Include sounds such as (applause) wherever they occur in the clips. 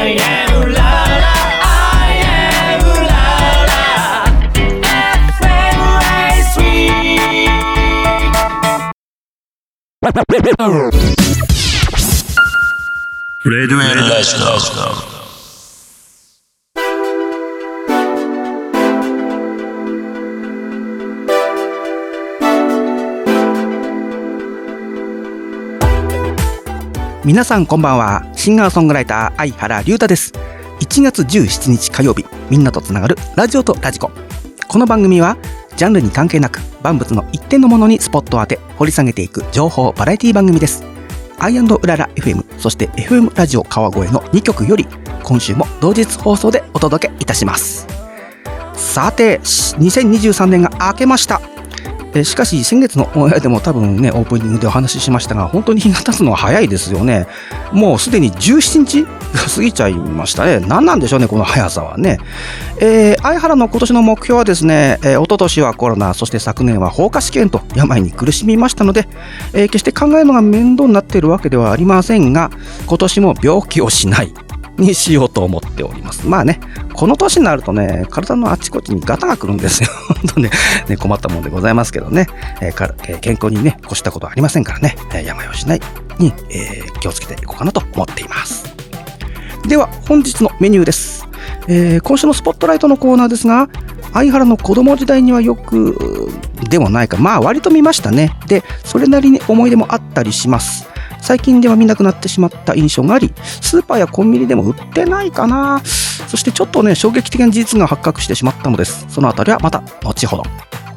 I am ooh. I am ooh la la. Sweet. Red Red Red 皆さんこんばんは。シンガーソングライター、相原龍太です。1月17日火曜日、みんなとつながるラジオとラジコ。この番組は、ジャンルに関係なく、万物の一点のものにスポットを当て、掘り下げていく情報バラエティ番組です。アイうらら FM、そして FM ラジオ川越の2曲より、今週も同日放送でお届けいたします。さて、2023年が明けました。えしかし先月のオンエアでも多分ねオープニングでお話ししましたが本当に日が経つのは早いですよね。もうすでに17日が過ぎちゃいましたね。何なんでしょうねこの速さはね。えー、相原の今年の目標はですね、えー、一昨年はコロナそして昨年は放火試験と病に苦しみましたので、えー、決して考えるのが面倒になっているわけではありませんが今年も病気をしない。にしようと思っております。まあね、この年になるとね、体のあちこちにガタが来るんですよ。(laughs) 本当ねね、困ったもんでございますけどね、えーかえー、健康にね、越したことはありませんからね、えー、病をしないに、えー、気をつけていこうかなと思っています。では、本日のメニューです。えー、今週のスポットライトのコーナーですが、相原の子供時代にはよくでもないか、まあ割と見ましたね。で、それなりに思い出もあったりします。最近では見なくなってしまった印象があり、スーパーやコンビニでも売ってないかな。そしてちょっとね、衝撃的な事実が発覚してしまったのです。そのあたりはまた後ほど。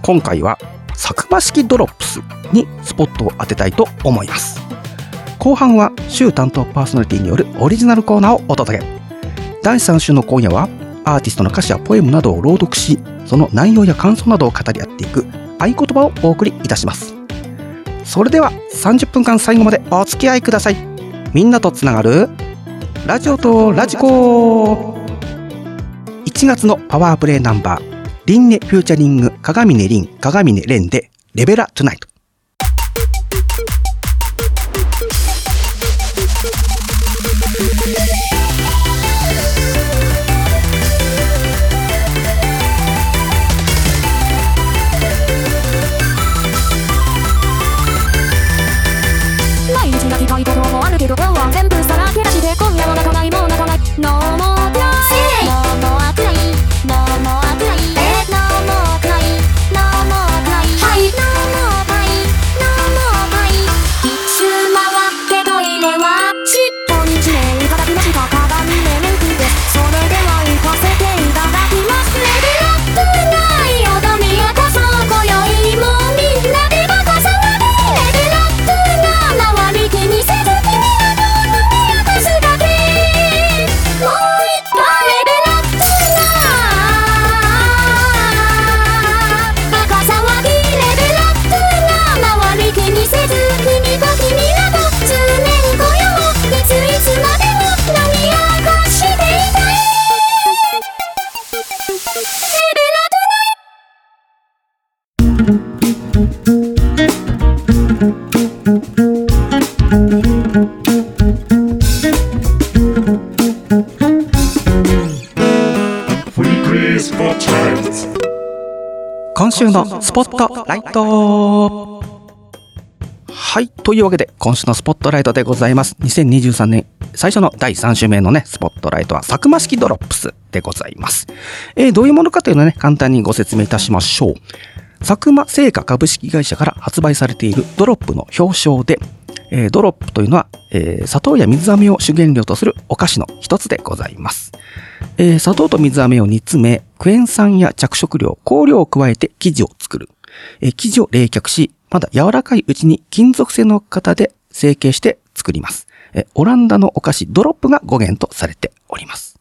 今回は、サクマ式ドロップスにスポットを当てたいと思います。後半は週担当パーソナリティによるオリジナルコーナーをお届け。第3週の今夜は、アーティストの歌詞やポエムなどを朗読し、その内容や感想などを語り合っていく合言葉をお送りいたします。それでは30分間最後までお付き合いください。みんなとつながるラジオとラジコ。1月のパワープレイナンバーリンネフューチャリング鏡音凛鏡音蓮でレベラトゥナイト。ポットライトはい。というわけで、今週のスポットライトでございます。2023年最初の第3週目のね、スポットライトは、サクマ式ドロップスでございます。えー、どういうものかというのをね、簡単にご説明いたしましょう。佐久間製菓株式会社から発売されているドロップの商標で、えー、ドロップというのは、えー、砂糖や水飴を主原料とするお菓子の一つでございます。えー、砂糖と水飴を煮詰め、クエン酸や着色料、香料を加えて生地を作る。えー、生地を冷却し、まだ柔らかいうちに金属製の型で成形して作ります。え、オランダのお菓子ドロップが語源とされております。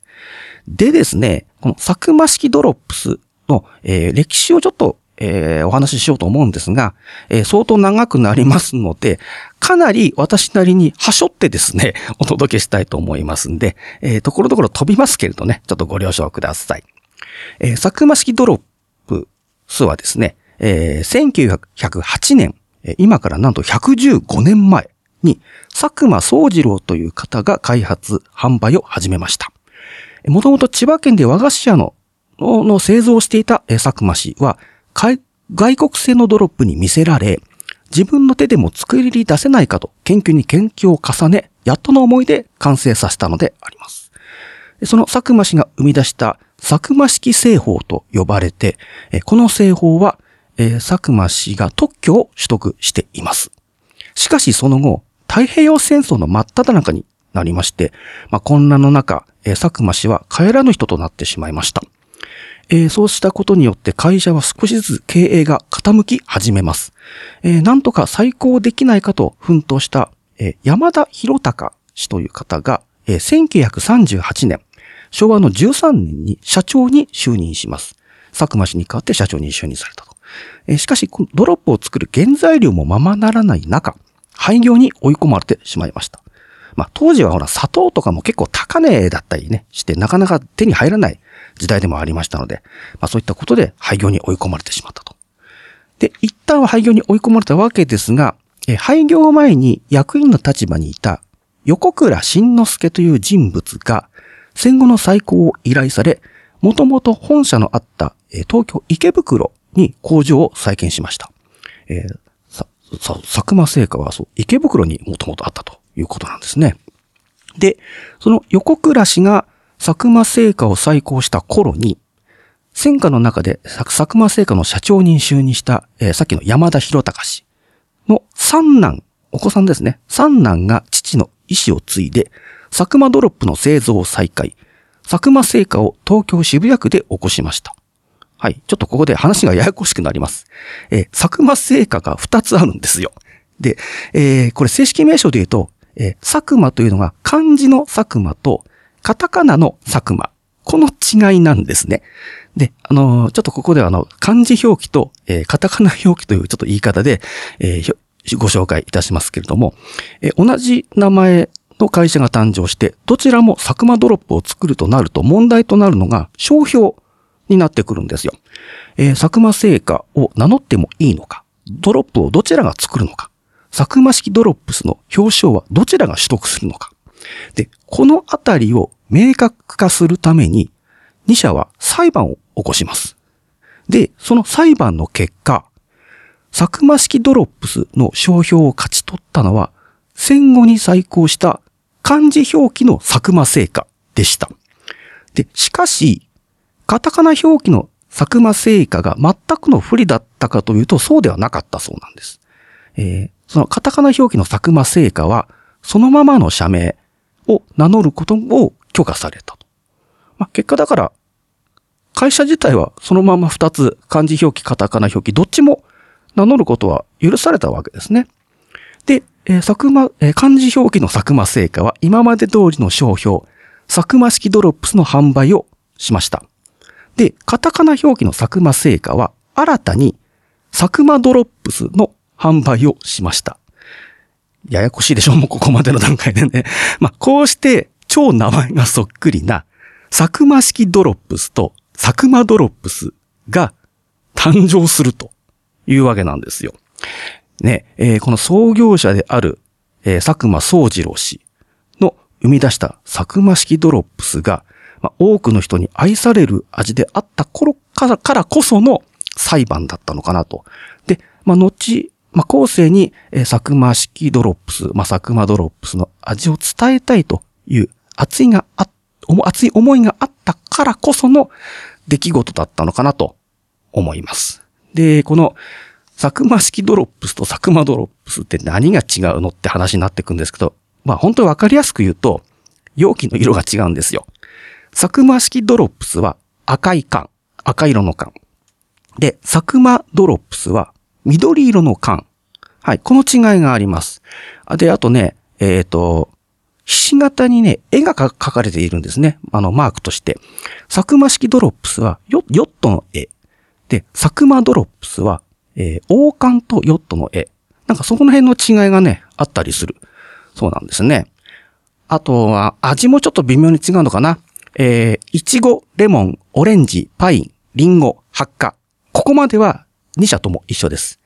でですね、このサクマ式ドロップスの、えー、歴史をちょっとえー、お話ししようと思うんですが、えー、相当長くなりますので、かなり私なりにはしょってですね、(laughs) お届けしたいと思いますんで、えー、ところどころ飛びますけれどね、ちょっとご了承ください。えー、佐久間式ドロップスはですね、えー、1908年、今からなんと115年前に佐久間宗次郎という方が開発、販売を始めました。もともと千葉県で和菓子屋のの製造をしていた佐久間氏は、外国製のドロップに見せられ、自分の手でも作り出せないかと研究に研究を重ね、やっとの思いで完成させたのであります。その佐久間氏が生み出した佐久間式製法と呼ばれて、この製法は、佐久間氏が特許を取得しています。しかしその後、太平洋戦争の真っ只中になりまして、まあ、混乱の中、佐久間氏は帰らぬ人となってしまいました。えーそうしたことによって会社は少しずつ経営が傾き始めます。えーなんとか再興できないかと奮闘した、えー山田博隆氏という方が、えー1938年、昭和の13年に社長に就任します。佐久間氏に代わって社長に就任されたと。えーしかし、このドロップを作る原材料もままならない中、廃業に追い込まれてしまいました。まあ、当時はほら、砂糖とかも結構高値だったりね、して、なかなか手に入らない時代でもありましたので、まあそういったことで廃業に追い込まれてしまったと。で、一旦は廃業に追い込まれたわけですが、え廃業前に役員の立場にいた横倉慎之介という人物が戦後の再興を依頼され、もともと本社のあった東京池袋に工場を再建しました。えーさ、さ、佐久間製菓はそう、池袋にもともとあったということなんですね。で、その横倉氏が佐久間製菓を再興した頃に、戦火の中で佐久間製菓の社長に就任した、えーさっきの山田博隆氏の三男、お子さんですね。三男が父の意思を継いで、佐久間ドロップの製造を再開、佐久間製菓を東京渋谷区で起こしました。はい。ちょっとここで話がややこしくなります。えー佐久間製菓が2つあるんですよ。で、えーこれ正式名称で言うと、えー佐久間というのが漢字の佐久間とカタカナの佐久間。この違いなんですね。で、あのーちょっとここではあの、漢字表記と、えーカタカナ表記というちょっと言い方で、えーご紹介いたしますけれども、えー同じ名前の会社が誕生して、どちらも佐久間ドロップを作るとなると問題となるのが商標になってくるんですよ。えー佐久間製菓を名乗ってもいいのか、ドロップをどちらが作るのか、佐久間式ドロップスの表彰はどちらが取得するのか。で、このあたりを明確化するために、2社は裁判を起こします。で、その裁判の結果、佐久間式ドロップスの商標を勝ち取ったのは、戦後に再興した漢字表記の佐久間製菓でした。で、しかし、カタカナ表記の佐久間製菓が全くの不利だったかというと、そうではなかったそうなんです。えーそのカタカナ表記の佐久間製菓は、そのままの社名を名乗ることを許可されたと。まあ、結果だから、会社自体はそのまま二つ、漢字表記、カタカナ表記、どっちも名乗ることは許されたわけですね。で、えー佐久間、えー漢字表記の佐久間製菓は今まで通りの商標、佐久間式ドロップスの販売をしました。で、カタカナ表記の佐久間製菓は新たに佐久間ドロップスの販売をしました。ややこしいでしょもうここまでの段階でね。(laughs) まあ、こうして超名前がそっくりな佐久間式ドロップスと佐久間ドロップスが誕生するというわけなんですよ。ね、えーこの創業者である、えー佐久間宗次郎氏の生み出した佐久間式ドロップスが、まあ、多くの人に愛される味であった頃からからこその裁判だったのかなと。で、まあ、後、まあ、後世に、えー佐久間式ドロップス、まあ、佐久間ドロップスの味を伝えたいという熱いがあ、思熱い思いがあったからこその出来事だったのかなと思います。で、この佐久間式ドロップスと佐久間ドロップスって何が違うのって話になってくんですけど、まあ本当にわかりやすく言うと、容器の色が違うんですよ。サクマ式ドロップスは赤い缶、赤色の缶。で、サクマドロップスは緑色の缶。はい、この違いがあります。で、あとね、えっ、と、ひし形にね、絵が描かれているんですね。あの、マークとして。サクマ式ドロップスはヨヨットの絵。で、サクマドロップスは、えー王冠とヨットの絵。なんかそこの辺の違いがね、あったりする。そうなんですね。あとは、味もちょっと微妙に違うのかな。えー、いちご、レモン、オレンジ、パイン、リンゴ、ハッカ。ここまでは2社とも一緒です。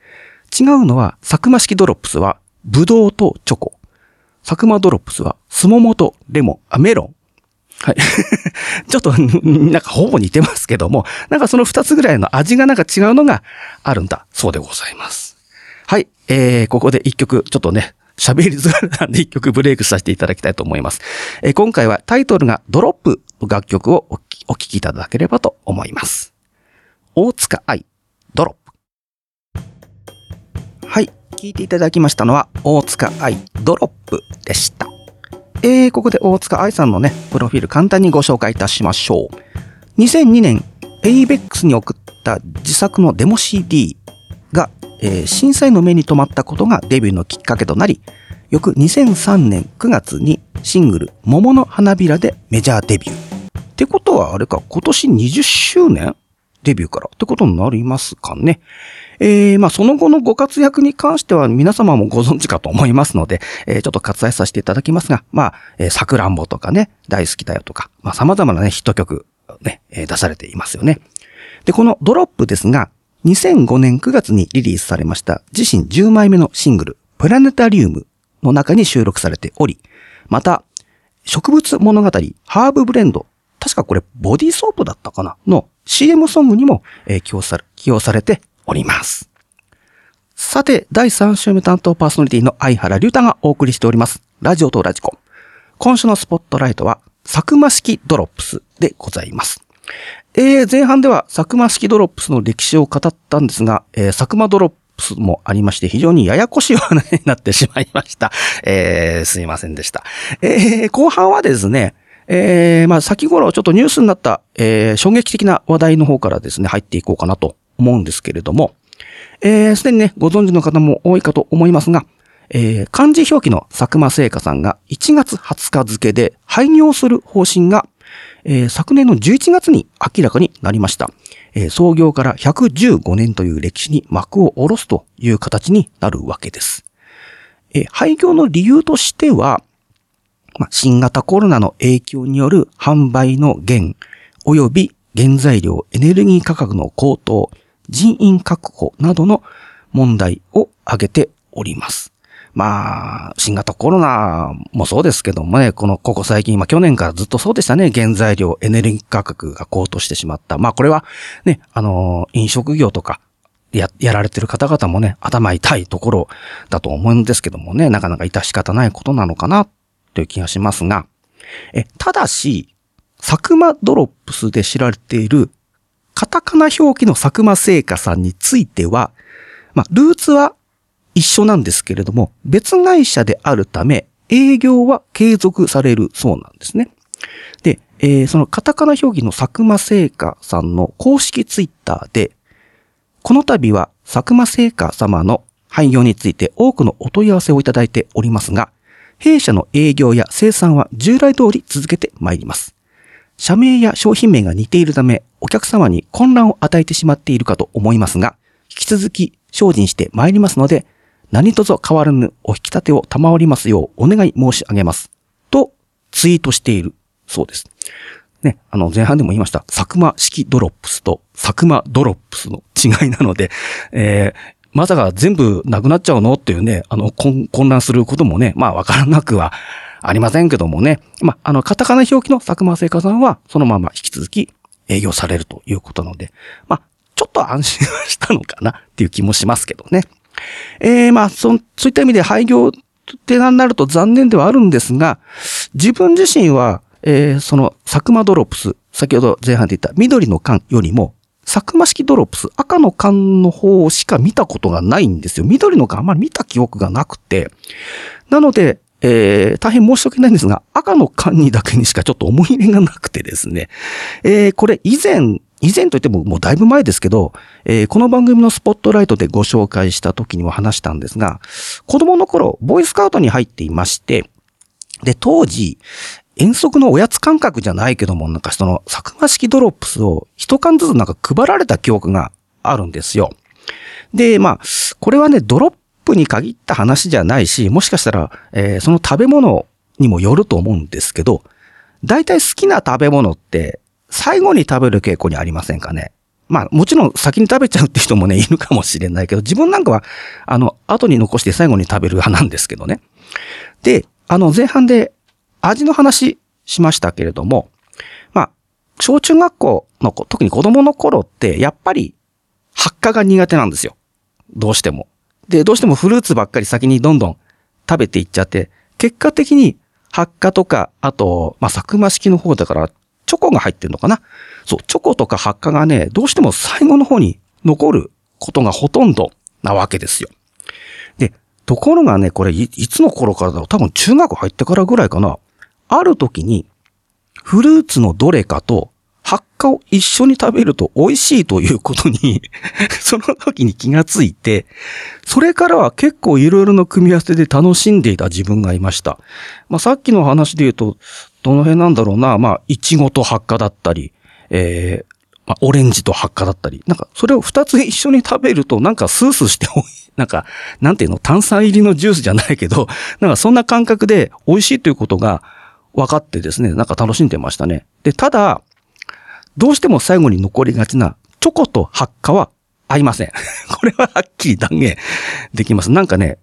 違うのは、サクマ式ドロップスは、ブドウとチョコ。サクマドロップスは、スモモとレモン、あ、メロン。はい。(laughs) ちょっと、なんかほぼ似てますけども、なんかその二つぐらいの味がなんか違うのがあるんだ。そうでございます。はい。えー、ここで一曲、ちょっとね、喋りづらいなんで一曲ブレイクさせていただきたいと思います。えー今回はタイトルがドロップの楽曲をお聴きいただければと思います。大塚愛、ドロップ。はい。聴いていただきましたのは、大塚愛、ドロップでした。えー、ここで大塚愛さんのね、プロフィール簡単にご紹介いたしましょう。2002年、ABEX に送った自作のデモ CD が、えー震災の目に留まったことがデビューのきっかけとなり、翌2003年9月にシングル、桃の花びらでメジャーデビュー。ってことはあれか、今年20周年デビューからってことになりますかね。えー、まあその後のご活躍に関しては皆様もご存知かと思いますので、えーちょっと割愛させていただきますが、まあ、えー、さくらんぼとかね、大好きだよとか、まあ様々なね、ヒット曲、ね、え出されていますよね。で、このドロップですが、2005年9月にリリースされました自身10枚目のシングル、プラネタリウムの中に収録されており、また、植物物語、ハーブブレンド、確かこれボディーソープだったかなの CM ソングにも、えー起用され、起用されております。さて、第3週目担当パーソナリティの相原龍太がお送りしております。ラジオとラジコ。今週のスポットライトは、サクマ式ドロップスでございます。えー、前半ではサクマ式ドロップスの歴史を語ったんですが、えーサクマドロップスもありまして、非常にややこしいお話になってしまいました。えー、すいませんでした。えー、後半はですね、えー、まあ先頃ちょっとニュースになった、えー、衝撃的な話題の方からですね、入っていこうかなと思うんですけれども、えー、すでにね、ご存知の方も多いかと思いますが、えー、漢字表記の佐久間製菓さんが1月20日付で廃業する方針が、えー昨年の11月に明らかになりました。えー創業から115年という歴史に幕を下ろすという形になるわけです。え廃業の理由としては、ま、新型コロナの影響による販売の減、及び原材料、エネルギー価格の高騰、人員確保などの問題を挙げております。まあ、新型コロナもそうですけどもね、この、ここ最近、まあ去年からずっとそうでしたね、原材料、エネルギー価格が高騰してしまった。まあこれはね、あの、飲食業とか、や、やられてる方々もね、頭痛いところだと思うんですけどもね、なかなか致し方ないことなのかな、という気がしますが、え、ただし、佐久間ドロップスで知られている、カタカナ表記の佐久間製菓さんについては、まあ、ルーツは一緒なんですけれども、別会社であるため、営業は継続されるそうなんですね。で、えーそのカタカナ表記の佐久間製菓さんの公式ツイッターで、この度は佐久間製菓様の廃業について多くのお問い合わせをいただいておりますが、弊社の営業や生産は従来通り続けてまいります。社名や商品名が似ているため、お客様に混乱を与えてしまっているかと思いますが、引き続き精進してまいりますので、何卒変わらぬお引き立てを賜りますようお願い申し上げます。と、ツイートしているそうです。ね、あの、前半でも言いました、サクマ式ドロップスとサクマドロップスの違いなので、えーまさか全部なくなっちゃうの？っていうね、あの、混乱することもね、まあわからなくはありませんけどもね。まあ、あの、カタカナ表記のサクマ製菓さんは、そのまま引き続き営業されるということなので、まあ、ちょっと安心はしたのかなっていう気もしますけどね。えー、まあ、そ、そういった意味で廃業ってなると残念ではあるんですが、自分自身は、えー、その、サクマドロップス、先ほど前半で言った緑の缶よりも、サクマ式ドロップス、赤の缶の方しか見たことがないんですよ。緑の缶あんまり見た記憶がなくて。なので、えー、大変申し訳ないんですが、赤の缶にだけにしかちょっと思い入れがなくてですね。えー、これ以前、以前といってももうだいぶ前ですけど、えーこの番組のスポットライトでご紹介した時にも話したんですが、子供の頃、ボーイスカウトに入っていまして、で、当時、遠足のおやつ感覚じゃないけども、なんかその、佐久間式ドロップスを一缶ずつなんか配られた記憶があるんですよ。で、まあ、これはね、ドロッププに限った話じゃないし、もしかしたら、えーその食べ物にもよると思うんですけど、大体好きな食べ物って、最後に食べる傾向にありませんかね？まあ、もちろん先に食べちゃうって人もね、(laughs) いるかもしれないけど、自分なんかは、あの、後に残して最後に食べる派なんですけどね。で、あの、前半で味の話しましたけれども、まあ、小中学校の子、特に子供の頃って、やっぱり発火が苦手なんですよ。どうしても。で、どうしてもフルーツばっかり先にどんどん食べていっちゃって、結果的に発火とか、あと、まあ、佐久間式の方だから、チョコが入ってるのかな？そう、チョコとか発火がね、どうしても最後の方に残ることがほとんどなわけですよ。で、ところがね、これい、いつの頃からだろう？多分中学入ってからぐらいかな。ある時に、フルーツのどれかと発火を一緒に食べると美味しいということに、(laughs) その時に気がついて、それからは結構いろいろな組み合わせで楽しんでいた自分がいました。まあ、さっきの話で言うと、どの辺なんだろうな、まあ、いちごと発火だったり、えーまあ、オレンジと発火だったり、なんか、それを二つ一緒に食べると、なんかスースーして、(laughs) なんか、なんていうの、炭酸入りのジュースじゃないけど、(laughs) なんかそんな感覚で美味しいということが分かってですね、なんか楽しんでましたね。で、ただ、どうしても最後に残りがちな、チョコと発火は合いません。(laughs) これははっきり断言できます。なんかね、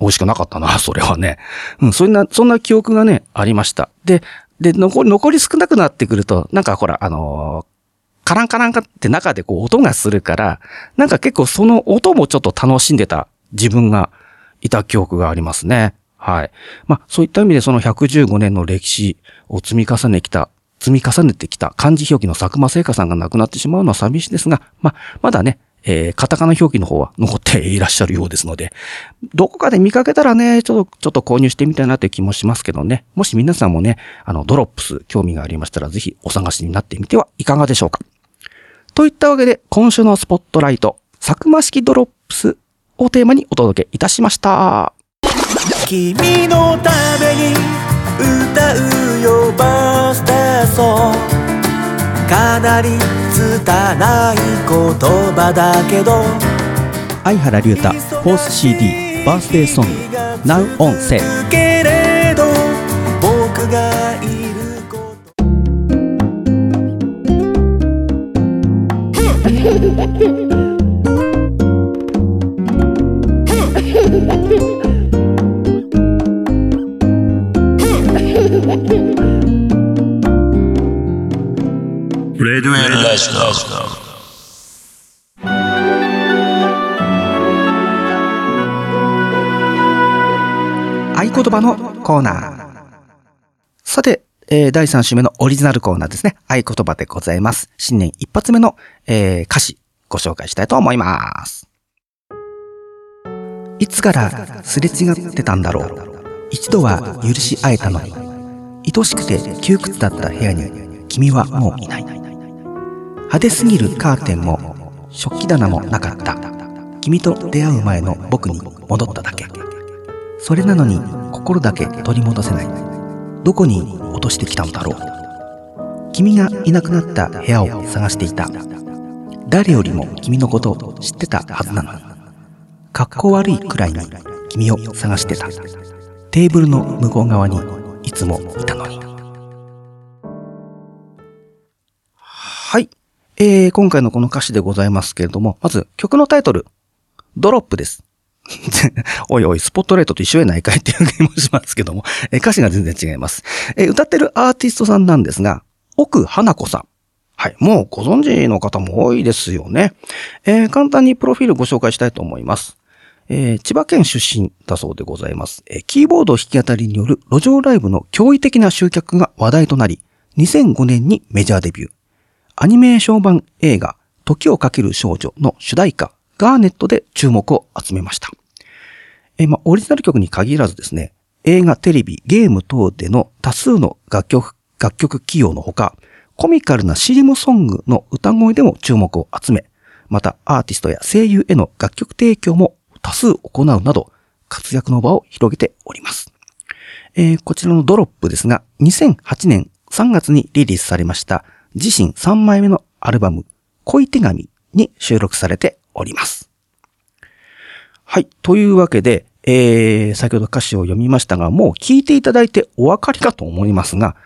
美味しくなかったな、(laughs) それはね。うん、そんな、そんな記憶がね、ありました。で、で、残り、残り少なくなってくると、なんかほら、あのーカランカランカって中でこう音がするから、なんか結構その音もちょっと楽しんでた自分がいた記憶がありますね。はい。まあ、そういった意味でその115年の歴史を積み重ねてきた、積み重ねてきた漢字表記の佐久間聖華さんが亡くなってしまうのは寂しいですが、まあ、まだね、えー、カタカナ表記の方は残っていらっしゃるようですので、どこかで見かけたらね、ちょっと、ちょっと購入してみたいなという気もしますけどね。もし皆さんもね、あの、ドロップス興味がありましたら、ぜひお探しになってみてはいかがでしょうか。といったわけで、今週のスポットライト、佐久間式ドロップスをテーマにお届けいたしました。君のために歌うよバースデーソングかなり拙い言葉だけど。相原龍太、フォース CD、バースデーソング、Now on Sale。けれど僕がいること。レ (laughs) デュエルラジ合言葉のコーナー。さて、えー第3週目のオリジナルコーナーですね。合言葉でございます。新年一発目の、えー歌詞、ご紹介したいと思います。いつからすれ違ってたんだろう。一度は許し合えたのに。愛しくて窮屈だった部屋に、君はもういない。派手すぎるカーテンも、食器棚もなかった。君と出会う前の僕に戻っただけ。それなのに心だけ取り戻せない。どこに落としてきたのだろう。君がいなくなった部屋を探していた。誰よりも君のことを知ってたはずなのに。格好悪いくらいに君を探してた。テーブルの向こう側にいつもいたのに。はい。えー、今回のこの歌詞でございますけれども、まず曲のタイトル、ドロップです。(laughs) おいおい、スポットライトと一緒やないかいっていう気もしますけども、えー歌詞が全然違います。えー歌ってるアーティストさんなんですが、奥花子さん。はい。もうご存知の方も多いですよね。えー簡単にプロフィールご紹介したいと思います。えー千葉県出身だそうでございます。えーキーボード弾き語りによる路上ライブの驚異的な集客が話題となり、2005年にメジャーデビュー。アニメーション版映画、時をかける少女の主題歌、ガーネットで注目を集めました。えまあ、オリジナル曲に限らずですね、映画、テレビ、ゲーム等での多数の楽曲、楽曲起用のほか、コミカルな CM ソングの歌声でも注目を集め、またアーティストや声優への楽曲提供も多数行うなど、活躍の場を広げております。えーこちらのドロップですが、2008年3月にリリースされました自身3枚目のアルバム、恋手紙に収録されております。はい。というわけで、えー、先ほど歌詞を読みましたが、もう聞いていただいてお分かりかと思いますが、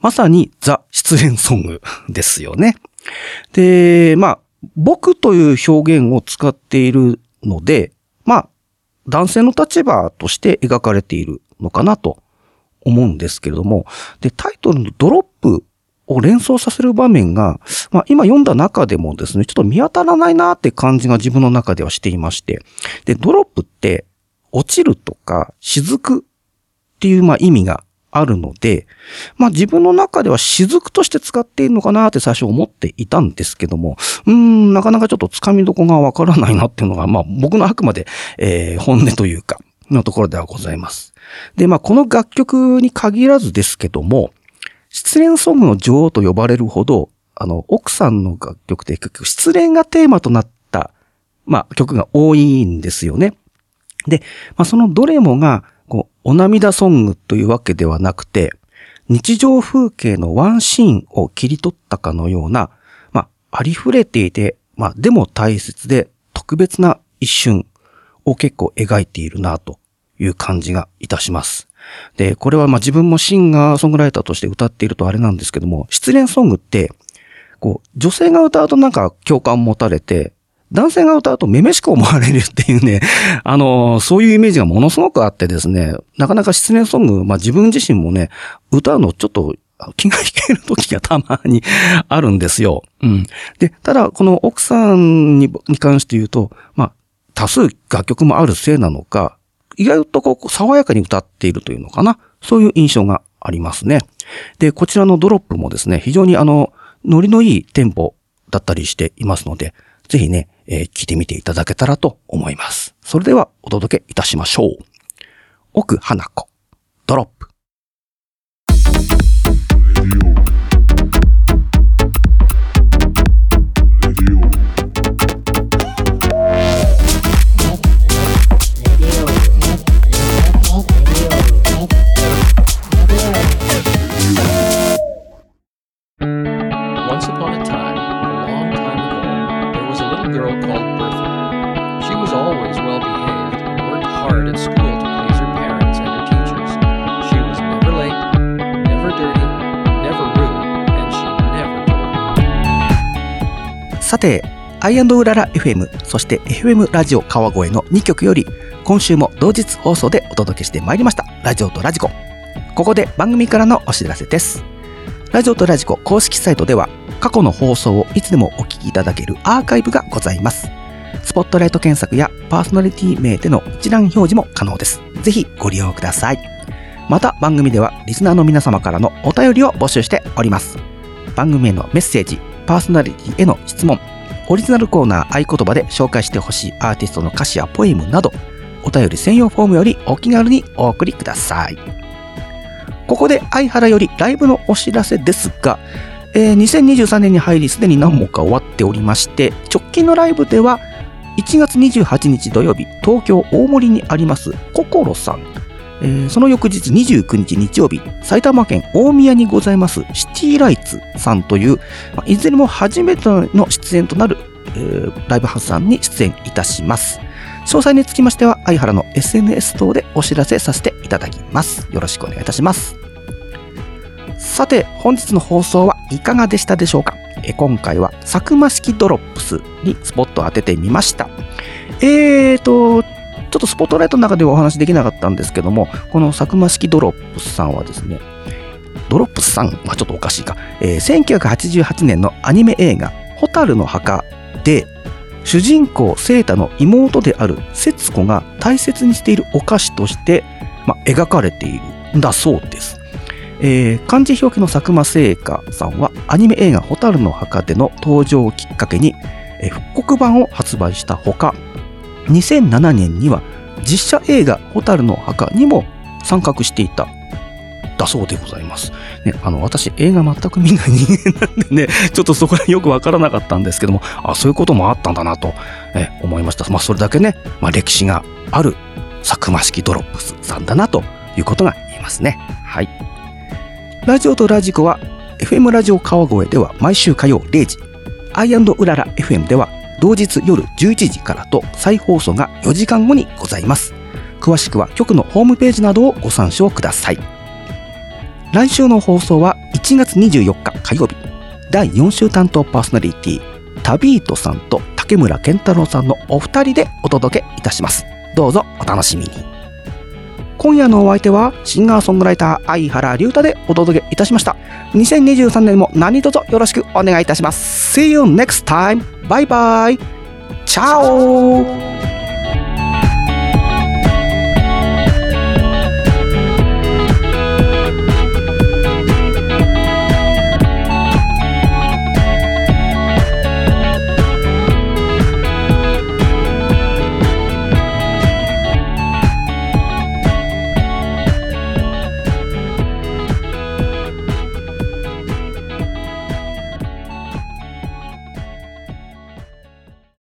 まさにザ・失恋ソング (laughs) ですよね。で、まあ、僕という表現を使っているので、まあ、男性の立場として描かれているのかなと思うんですけれども、で、タイトルのドロップを連想させる場面が、まあ今読んだ中でもですね、ちょっと見当たらないなって感じが自分の中ではしていまして、で、ドロップって落ちるとか雫っていうまあ意味があるので、まあ自分の中では雫として使っているのかなって最初思っていたんですけども、うーん、なかなかちょっと掴みどこがわからないなっていうのが、まあ僕のあくまで、えー、本音というか、のところではございます。で、まあこの楽曲に限らずですけども、失恋ソングの女王と呼ばれるほど、あの、奥さんの楽曲って結局失恋がテーマとなった、まあ曲が多いんですよね。で、まあそのどれもが、こう、お涙ソングというわけではなくて、日常風景のワンシーンを切り取ったかのような、まあ、ありふれていて、まあ、でも大切で特別な一瞬を結構描いているなという感じがいたします。で、これはまあ自分もシンガーソングライターとして歌っているとあれなんですけども、失恋ソングって、こう、女性が歌うとなんか共感持たれて、男性が歌うとめめしく思われるっていうね、(laughs) あの、そういうイメージがものすごくあってですね、なかなか失恋ソング、まあ自分自身もね、歌うのちょっと気が引ける時がたまに (laughs) あるんですよ。うん。で、ただ、この奥さんにに関して言うと、まあ、多数楽曲もあるせいなのか、意外とこう、爽やかに歌っているというのかな。そういう印象がありますね。で、こちらのドロップもですね、非常にあの、ノリのいいテンポだったりしていますので、ぜひね、えー、聞いてみていただけたらと思います。それではお届けいたしましょう。奥花子、ドロップ。さて、アイウララ FM、そして FM ラジオ川越の2曲より、今週も同日放送でお届けしてまいりました。ラジオとラジコ。ここで番組からのお知らせです。ラジオとラジコ公式サイトでは、過去の放送をいつでもお聞きいただけるアーカイブがございます。スポットライト検索やパーソナリティ名での一覧表示も可能です。ぜひご利用ください。また番組ではリスナーの皆様からのお便りを募集しております。番組へのメッセージ、パーソナリティへの質問、オリジナルコーナー合言葉で紹介してほしいアーティストの歌詞やポエムなど、お便り専用フォームよりお気軽にお送りください。ここで相原よりライブのお知らせですが、えー、2023年に入りすでに何本か終わっておりまして、直近のライブでは1月28日土曜日、東京大森にあります、心さんえー、その翌日29日日曜日、埼玉県大宮にございますシティライツさんという、まあ、いずれも初めての出演となる、えー、ライブハウスさんに出演いたします。詳細につきましては、相原の SNS 等でお知らせさせていただきます。よろしくお願いいたします。さて、本日の放送はいかがでしたでしょうか？今回は、サクマ式ドロップスにスポットを当ててみました。えーと、ちょっとスポットライトの中ではお話できなかったんですけども、このサクマ式ドロップスさんはですね、ドロップスさんはちょっとおかしいか、えー、1988年のアニメ映画、ホタルの墓で、主人公セータの妹である節子が大切にしているお菓子として、ま、描かれているんだそうです。えー、漢字表記の佐久間聖華さんはアニメ映画「ホタルの墓」での登場をきっかけに、え、復刻版を発売したほか2007年には実写映画ホタルの墓にも参画していただそうでございます。ね、あの、私映画全く見ない人間なんでね、(laughs) ちょっとそこらよくわからなかったんですけども、あ、そういうこともあったんだなと、え思いました。まあ、それだけね、まあ、歴史がある佐久間式ドロップスさんだなということが言えますね。はい。ラジオとラジコは FM ラジオ川越では毎週火曜0時、アイうらら FM では同日夜11時からと再放送が4時間後にございます。詳しくは局のホームページなどをご参照ください。来週の放送は1月24日火曜日、第4週担当パーソナリティ、タビートさんと竹村健太郎さんのお二人でお届けいたします。どうぞお楽しみに。今夜のお相手はシンガーソングライター相原龍太でお届けいたしました。2023年も何卒よろしくお願いいたします。See you next time! バイバイ。チャオ。